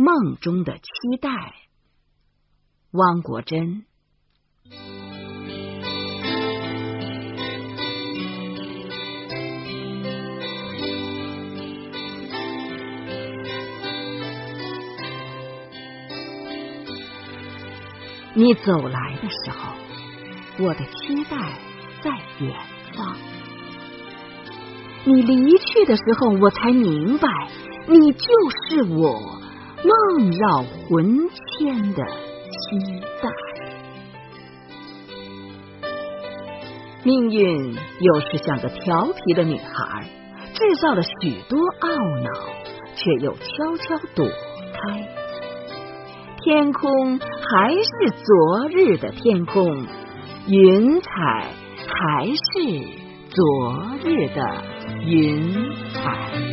梦中的期待，汪国真。你走来的时候，我的期待在远方；你离去的时候，我才明白，你就是我。梦绕魂牵的期待。命运有时像个调皮的女孩，制造了许多懊恼，却又悄悄躲开。天空还是昨日的天空，云彩还是昨日的云彩。